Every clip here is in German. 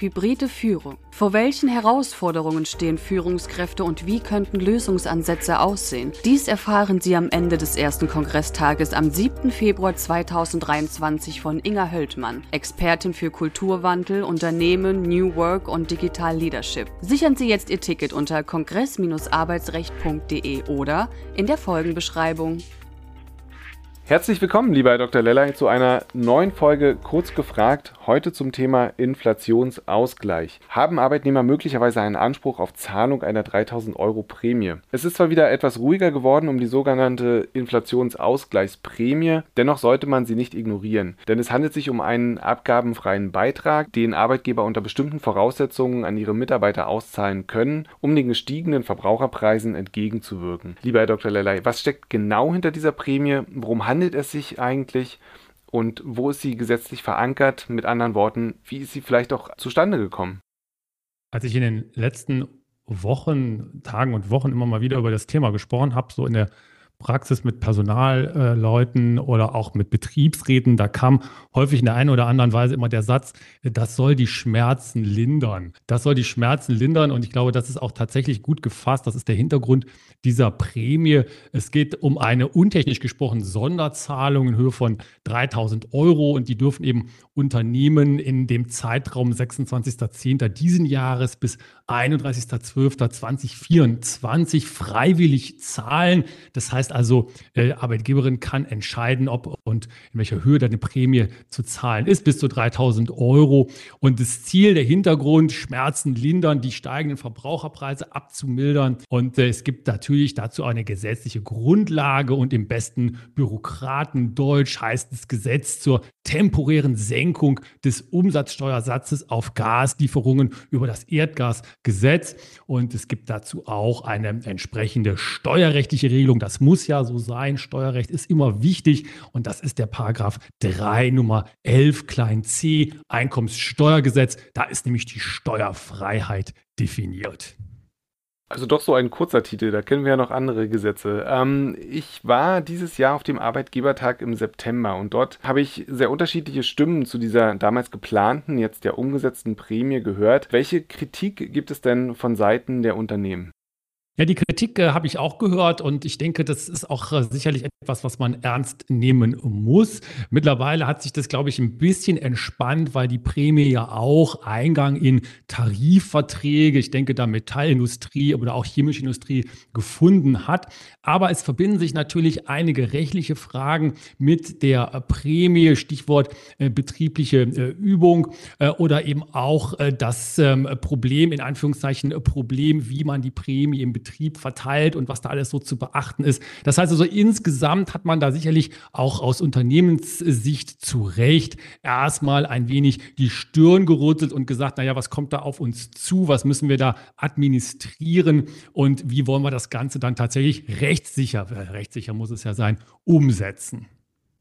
Hybride Führung. Vor welchen Herausforderungen stehen Führungskräfte und wie könnten Lösungsansätze aussehen? Dies erfahren Sie am Ende des ersten Kongresstages am 7. Februar 2023 von Inga Höldmann, Expertin für Kulturwandel, Unternehmen, New Work und Digital Leadership. Sichern Sie jetzt Ihr Ticket unter kongress-arbeitsrecht.de oder in der Folgenbeschreibung. Herzlich willkommen, lieber Herr Dr. Lellay, zu einer neuen Folge Kurz gefragt, heute zum Thema Inflationsausgleich. Haben Arbeitnehmer möglicherweise einen Anspruch auf Zahlung einer 3000 Euro Prämie? Es ist zwar wieder etwas ruhiger geworden um die sogenannte Inflationsausgleichsprämie, dennoch sollte man sie nicht ignorieren, denn es handelt sich um einen abgabenfreien Beitrag, den Arbeitgeber unter bestimmten Voraussetzungen an ihre Mitarbeiter auszahlen können, um den gestiegenen Verbraucherpreisen entgegenzuwirken. Lieber Herr Dr. Lellay, was steckt genau hinter dieser Prämie? Worum handelt handelt es sich eigentlich und wo ist sie gesetzlich verankert? Mit anderen Worten, wie ist sie vielleicht auch zustande gekommen? Als ich in den letzten Wochen, Tagen und Wochen immer mal wieder über das Thema gesprochen habe, so in der Praxis mit Personalleuten oder auch mit Betriebsräten, da kam häufig in der einen oder anderen Weise immer der Satz, das soll die Schmerzen lindern. Das soll die Schmerzen lindern und ich glaube, das ist auch tatsächlich gut gefasst. Das ist der Hintergrund dieser Prämie. Es geht um eine untechnisch gesprochen Sonderzahlung in Höhe von 3000 Euro und die dürfen eben Unternehmen in dem Zeitraum 26.10. diesen Jahres bis 31.12.2024 freiwillig zahlen. Das heißt also, der Arbeitgeberin kann entscheiden, ob und in welcher Höhe deine Prämie zu zahlen ist, bis zu 3000 Euro. Und das Ziel, der Hintergrund, Schmerzen lindern, die steigenden Verbraucherpreise abzumildern. Und äh, es gibt natürlich dazu eine gesetzliche Grundlage und im besten Bürokratendeutsch heißt das Gesetz zur temporären Senkung des Umsatzsteuersatzes auf Gaslieferungen über das Erdgasgesetz. Und es gibt dazu auch eine entsprechende steuerrechtliche Regelung. Das muss ja so sein. Steuerrecht ist immer wichtig. Und das ist der Paragraph 3 Nummer 11 klein c Einkommenssteuergesetz. Da ist nämlich die Steuerfreiheit definiert. Also doch so ein kurzer Titel, da kennen wir ja noch andere Gesetze. Ähm, ich war dieses Jahr auf dem Arbeitgebertag im September und dort habe ich sehr unterschiedliche Stimmen zu dieser damals geplanten, jetzt ja umgesetzten Prämie gehört. Welche Kritik gibt es denn von Seiten der Unternehmen? Ja, die Kritik äh, habe ich auch gehört und ich denke, das ist auch äh, sicherlich etwas, was man ernst nehmen muss. Mittlerweile hat sich das, glaube ich, ein bisschen entspannt, weil die Prämie ja auch Eingang in Tarifverträge, ich denke da Metallindustrie oder auch chemische Industrie gefunden hat. Aber es verbinden sich natürlich einige rechtliche Fragen mit der Prämie, Stichwort äh, betriebliche äh, Übung äh, oder eben auch äh, das ähm, Problem, in Anführungszeichen Problem, wie man die Prämie im Betrieb Betrieb verteilt und was da alles so zu beachten ist. Das heißt also, insgesamt hat man da sicherlich auch aus Unternehmenssicht zu Recht erstmal ein wenig die Stirn gerüttelt und gesagt, naja, was kommt da auf uns zu? Was müssen wir da administrieren? Und wie wollen wir das Ganze dann tatsächlich rechtssicher, rechtssicher muss es ja sein, umsetzen?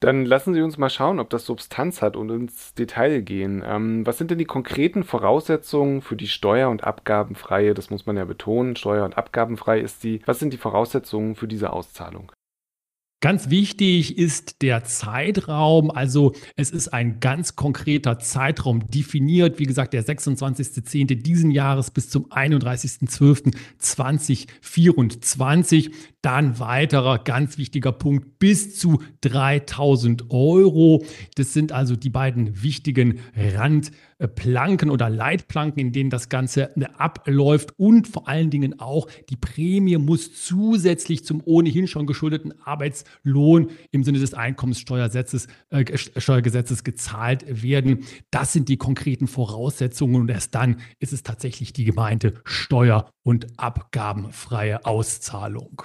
Dann lassen Sie uns mal schauen, ob das Substanz hat und ins Detail gehen. Ähm, was sind denn die konkreten Voraussetzungen für die steuer- und abgabenfreie, das muss man ja betonen, steuer- und abgabenfrei ist die, was sind die Voraussetzungen für diese Auszahlung? Ganz wichtig ist der Zeitraum. Also es ist ein ganz konkreter Zeitraum definiert. Wie gesagt, der 26.10. diesen Jahres bis zum 31.12.2024. Dann weiterer ganz wichtiger Punkt bis zu 3000 Euro. Das sind also die beiden wichtigen Randplanken oder Leitplanken, in denen das Ganze abläuft. Und vor allen Dingen auch die Prämie muss zusätzlich zum ohnehin schon geschuldeten Arbeitslohn im Sinne des Einkommenssteuergesetzes äh, gezahlt werden. Das sind die konkreten Voraussetzungen und erst dann ist es tatsächlich die gemeinte steuer- und abgabenfreie Auszahlung.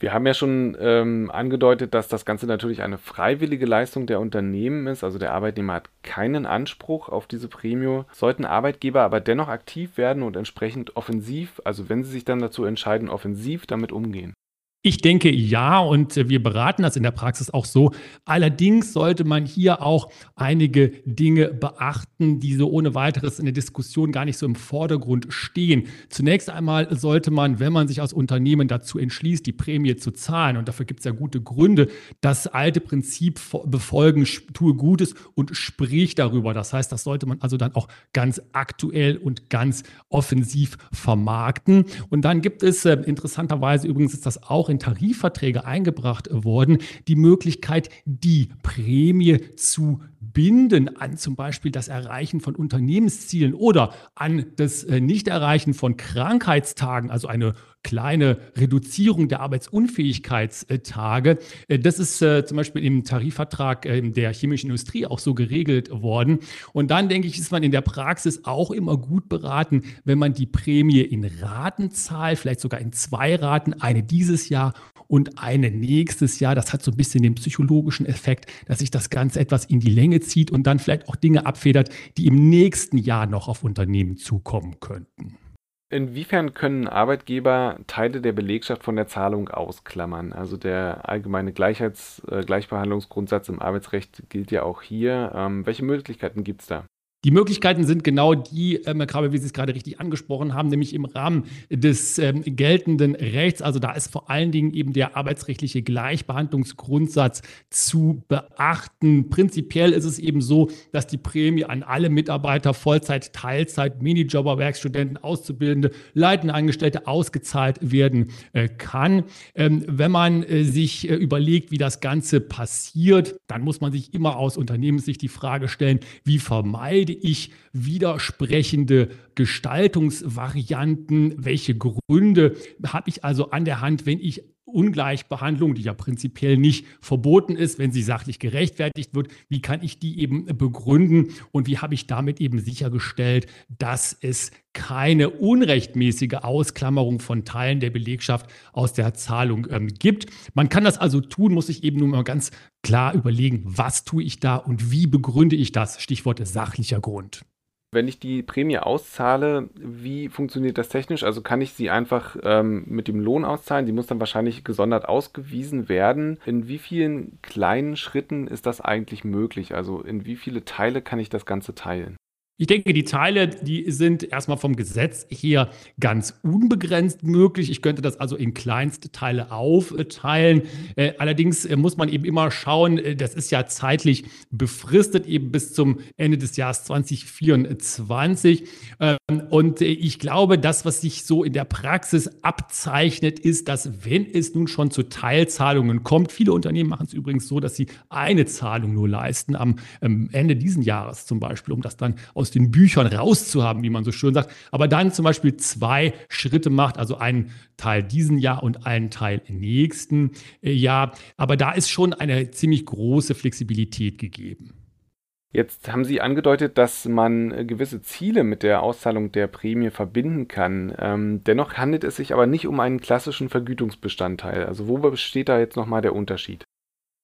Wir haben ja schon ähm, angedeutet, dass das Ganze natürlich eine freiwillige Leistung der Unternehmen ist. Also der Arbeitnehmer hat keinen Anspruch auf diese Prämie. Sollten Arbeitgeber aber dennoch aktiv werden und entsprechend offensiv, also wenn sie sich dann dazu entscheiden, offensiv damit umgehen. Ich denke ja und wir beraten das in der Praxis auch so. Allerdings sollte man hier auch einige Dinge beachten, die so ohne weiteres in der Diskussion gar nicht so im Vordergrund stehen. Zunächst einmal sollte man, wenn man sich als Unternehmen dazu entschließt, die Prämie zu zahlen, und dafür gibt es ja gute Gründe, das alte Prinzip befolgen, tue Gutes und sprich darüber. Das heißt, das sollte man also dann auch ganz aktuell und ganz offensiv vermarkten. Und dann gibt es äh, interessanterweise übrigens ist das auch in Tarifverträge eingebracht worden, die Möglichkeit, die Prämie zu binden an zum Beispiel das Erreichen von Unternehmenszielen oder an das äh, Nichterreichen von Krankheitstagen, also eine kleine Reduzierung der Arbeitsunfähigkeitstage. Äh, das ist äh, zum Beispiel im Tarifvertrag der chemischen Industrie auch so geregelt worden. Und dann denke ich, ist man in der Praxis auch immer gut beraten, wenn man die Prämie in Raten zahlt, vielleicht sogar in zwei Raten, eine dieses Jahr und eine nächstes Jahr. Das hat so ein bisschen den psychologischen Effekt, dass sich das Ganze etwas in die Länge zieht und dann vielleicht auch Dinge abfedert, die im nächsten Jahr noch auf Unternehmen zukommen könnten. Inwiefern können Arbeitgeber Teile der Belegschaft von der Zahlung ausklammern? Also der allgemeine Gleichheits-, äh, Gleichbehandlungsgrundsatz im Arbeitsrecht gilt ja auch hier. Ähm, welche Möglichkeiten gibt es da? Die Möglichkeiten sind genau die, ähm, gerade wie Sie es gerade richtig angesprochen haben, nämlich im Rahmen des ähm, geltenden Rechts. Also da ist vor allen Dingen eben der arbeitsrechtliche Gleichbehandlungsgrundsatz zu beachten. Prinzipiell ist es eben so, dass die Prämie an alle Mitarbeiter Vollzeit, Teilzeit, Minijobber, Werkstudenten, Auszubildende, leitende Angestellte ausgezahlt werden äh, kann. Ähm, wenn man äh, sich äh, überlegt, wie das Ganze passiert, dann muss man sich immer aus Unternehmenssicht die Frage stellen, wie vermeide entscheide ich widersprechende Gestaltungsvarianten? Welche Gründe habe ich also an der Hand, wenn ich Ungleichbehandlung, die ja prinzipiell nicht verboten ist, wenn sie sachlich gerechtfertigt wird, wie kann ich die eben begründen und wie habe ich damit eben sichergestellt, dass es keine unrechtmäßige Ausklammerung von Teilen der Belegschaft aus der Zahlung ähm, gibt. Man kann das also tun, muss ich eben nur mal ganz klar überlegen, was tue ich da und wie begründe ich das? Stichwort sachlicher Grund. Wenn ich die Prämie auszahle, wie funktioniert das technisch? Also kann ich sie einfach ähm, mit dem Lohn auszahlen? Die muss dann wahrscheinlich gesondert ausgewiesen werden. In wie vielen kleinen Schritten ist das eigentlich möglich? Also in wie viele Teile kann ich das Ganze teilen? Ich denke, die Teile, die sind erstmal vom Gesetz her ganz unbegrenzt möglich. Ich könnte das also in kleinste Teile aufteilen. Äh, allerdings äh, muss man eben immer schauen, äh, das ist ja zeitlich befristet, eben bis zum Ende des Jahres 2024. Ähm, und ich glaube, das, was sich so in der Praxis abzeichnet, ist, dass wenn es nun schon zu Teilzahlungen kommt, viele Unternehmen machen es übrigens so, dass sie eine Zahlung nur leisten am Ende dieses Jahres zum Beispiel, um das dann aus aus den Büchern rauszuhaben, wie man so schön sagt, aber dann zum Beispiel zwei Schritte macht, also einen Teil diesen Jahr und einen Teil im nächsten äh, Jahr. Aber da ist schon eine ziemlich große Flexibilität gegeben. Jetzt haben Sie angedeutet, dass man äh, gewisse Ziele mit der Auszahlung der Prämie verbinden kann. Ähm, dennoch handelt es sich aber nicht um einen klassischen Vergütungsbestandteil. Also wo besteht da jetzt nochmal der Unterschied?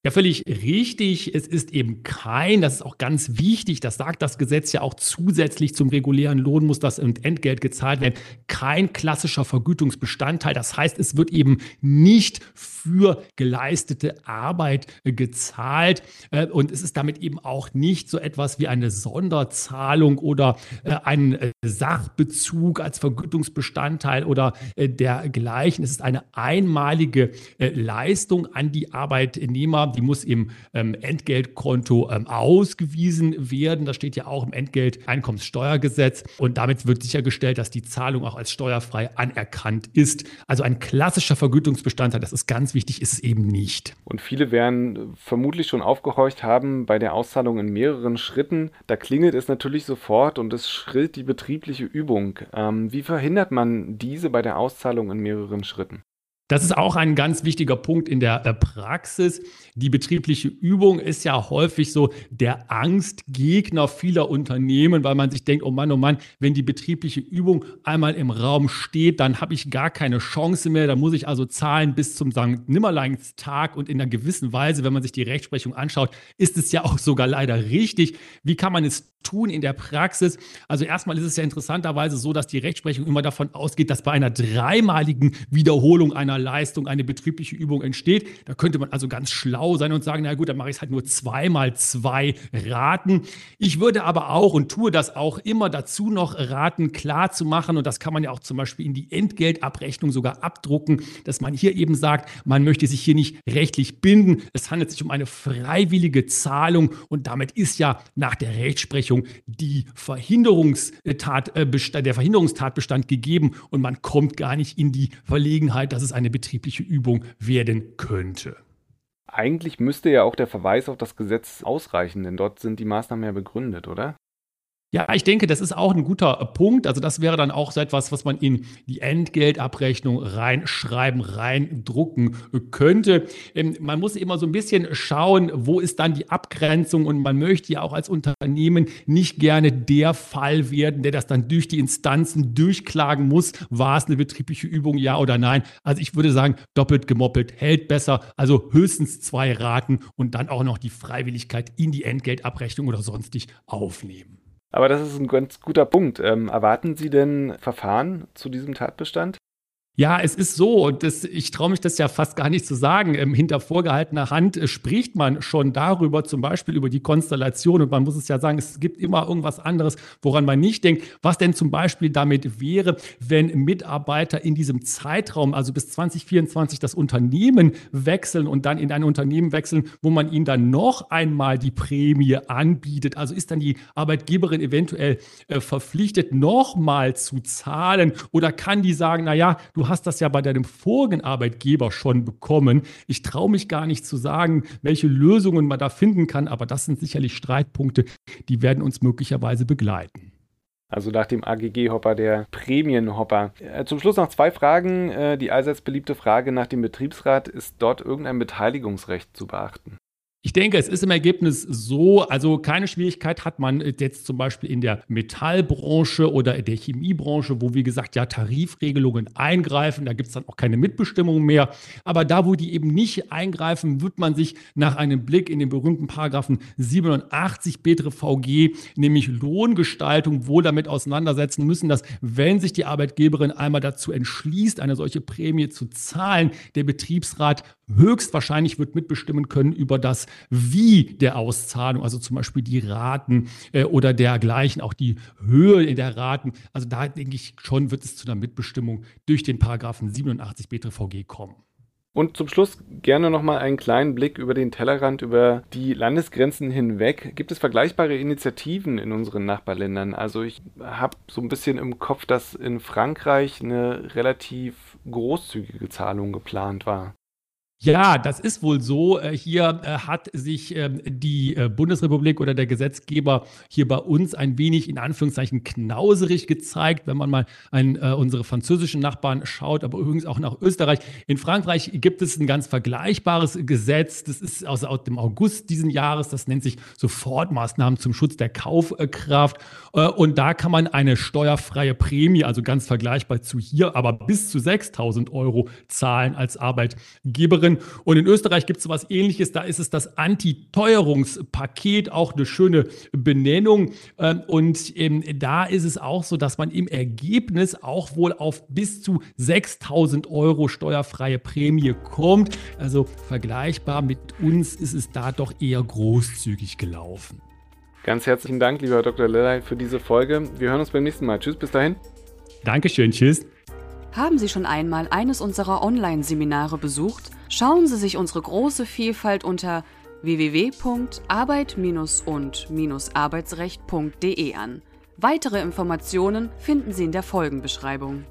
Ja, völlig richtig. Es ist eben kein, das ist auch ganz wichtig, das sagt das Gesetz ja auch zusätzlich zum regulären Lohn muss das Entgelt gezahlt werden, kein klassischer Vergütungsbestandteil. Das heißt, es wird eben nicht für geleistete Arbeit gezahlt äh, und es ist damit eben auch nicht so etwas wie eine Sonderzahlung oder äh, ein äh, Sachbezug als Vergütungsbestandteil oder dergleichen. Es ist eine einmalige Leistung an die Arbeitnehmer die muss im ähm, Entgeltkonto ähm, ausgewiesen werden. Das steht ja auch im Entgelteinkommenssteuergesetz. Und damit wird sichergestellt, dass die Zahlung auch als steuerfrei anerkannt ist. Also ein klassischer Vergütungsbestandteil, das ist ganz wichtig, ist es eben nicht. Und viele werden vermutlich schon aufgehorcht haben bei der Auszahlung in mehreren Schritten. Da klingelt es natürlich sofort und es schrillt die betriebliche Übung. Ähm, wie verhindert man diese bei der Auszahlung in mehreren Schritten? Das ist auch ein ganz wichtiger Punkt in der Praxis. Die betriebliche Übung ist ja häufig so der Angstgegner vieler Unternehmen, weil man sich denkt, oh Mann, oh Mann, wenn die betriebliche Übung einmal im Raum steht, dann habe ich gar keine Chance mehr. Da muss ich also zahlen bis zum St. Nimmerleinstag und in einer gewissen Weise, wenn man sich die Rechtsprechung anschaut, ist es ja auch sogar leider richtig. Wie kann man es tun in der Praxis? Also erstmal ist es ja interessanterweise so, dass die Rechtsprechung immer davon ausgeht, dass bei einer dreimaligen Wiederholung einer Leistung eine betriebliche Übung entsteht. Da könnte man also ganz schlau sein und sagen, na gut, dann mache ich es halt nur zweimal zwei Raten. Ich würde aber auch und tue das auch immer dazu noch raten, klar zu machen, und das kann man ja auch zum Beispiel in die Entgeltabrechnung sogar abdrucken, dass man hier eben sagt, man möchte sich hier nicht rechtlich binden. Es handelt sich um eine freiwillige Zahlung und damit ist ja nach der Rechtsprechung die Verhinderungstat, äh, der Verhinderungstatbestand gegeben und man kommt gar nicht in die Verlegenheit, dass es eine betriebliche Übung werden könnte. Eigentlich müsste ja auch der Verweis auf das Gesetz ausreichen, denn dort sind die Maßnahmen ja begründet, oder? Ja, ich denke, das ist auch ein guter Punkt. Also das wäre dann auch so etwas, was man in die Entgeltabrechnung reinschreiben, reindrucken könnte. Ähm, man muss immer so ein bisschen schauen, wo ist dann die Abgrenzung und man möchte ja auch als Unternehmen nicht gerne der Fall werden, der das dann durch die Instanzen durchklagen muss. War es eine betriebliche Übung, ja oder nein? Also ich würde sagen, doppelt gemoppelt hält besser. Also höchstens zwei Raten und dann auch noch die Freiwilligkeit in die Entgeltabrechnung oder sonstig aufnehmen. Aber das ist ein ganz guter Punkt. Ähm, erwarten Sie denn Verfahren zu diesem Tatbestand? Ja, es ist so, und das, ich traue mich das ja fast gar nicht zu sagen. Ähm, hinter vorgehaltener Hand äh, spricht man schon darüber, zum Beispiel über die Konstellation. Und man muss es ja sagen, es gibt immer irgendwas anderes, woran man nicht denkt. Was denn zum Beispiel damit wäre, wenn Mitarbeiter in diesem Zeitraum, also bis 2024, das Unternehmen wechseln und dann in ein Unternehmen wechseln, wo man ihnen dann noch einmal die Prämie anbietet. Also ist dann die Arbeitgeberin eventuell äh, verpflichtet, nochmal zu zahlen? Oder kann die sagen, na ja, du hast das ja bei deinem vorigen Arbeitgeber schon bekommen. Ich traue mich gar nicht zu sagen, welche Lösungen man da finden kann, aber das sind sicherlich Streitpunkte, die werden uns möglicherweise begleiten. Also nach dem AGG-Hopper der Prämienhopper. Äh, zum Schluss noch zwei Fragen. Äh, die allseits beliebte Frage nach dem Betriebsrat. Ist dort irgendein Beteiligungsrecht zu beachten? Ich denke, es ist im Ergebnis so, also keine Schwierigkeit hat man jetzt zum Beispiel in der Metallbranche oder in der Chemiebranche, wo wie gesagt ja Tarifregelungen eingreifen, da gibt es dann auch keine Mitbestimmung mehr. Aber da, wo die eben nicht eingreifen, wird man sich nach einem Blick in den berühmten Paragraphen 87 BTRVG, nämlich Lohngestaltung, wohl damit auseinandersetzen müssen, dass wenn sich die Arbeitgeberin einmal dazu entschließt, eine solche Prämie zu zahlen, der Betriebsrat höchstwahrscheinlich wird mitbestimmen können über das Wie der Auszahlung, also zum Beispiel die Raten äh, oder dergleichen, auch die Höhe der Raten. Also da denke ich schon, wird es zu einer Mitbestimmung durch den Paragraphen 87 BTVG kommen. Und zum Schluss gerne nochmal einen kleinen Blick über den Tellerrand, über die Landesgrenzen hinweg. Gibt es vergleichbare Initiativen in unseren Nachbarländern? Also ich habe so ein bisschen im Kopf, dass in Frankreich eine relativ großzügige Zahlung geplant war. Ja, das ist wohl so. Äh, hier äh, hat sich ähm, die äh, Bundesrepublik oder der Gesetzgeber hier bei uns ein wenig in Anführungszeichen knauserig gezeigt, wenn man mal an unsere französischen Nachbarn schaut, aber übrigens auch nach Österreich. In Frankreich gibt es ein ganz vergleichbares Gesetz. Das ist aus, dem August diesen Jahres. Das nennt sich Sofortmaßnahmen zum Schutz der Kaufkraft. Und da kann man eine steuerfreie Prämie, also ganz vergleichbar zu hier, aber bis zu 6000 Euro zahlen als Arbeitgeberin drin. Und in Österreich gibt es was ähnliches. Da ist es das Anti-Teuerungspaket, auch eine schöne Benennung. Ähm, und da ist es auch so, dass man im Ergebnis auch wohl auf bis zu 6000 Euro steuerfreie Prämie kommt. Also vergleichbar mit uns ist es da doch eher großzügig gelaufen. Ganz herzlichen Dank, lieber Dr. Lellay, für diese Folge. Wir hören uns beim nächsten Mal. Tschüss, bis dahin. Dankeschön, tschüss. Haben Sie schon einmal eines unserer Online-Seminare besucht? Schauen Sie sich unsere große Vielfalt unter www.arbeit-und-arbeitsrecht.de an. Weitere Informationen finden Sie in der Folgenbeschreibung.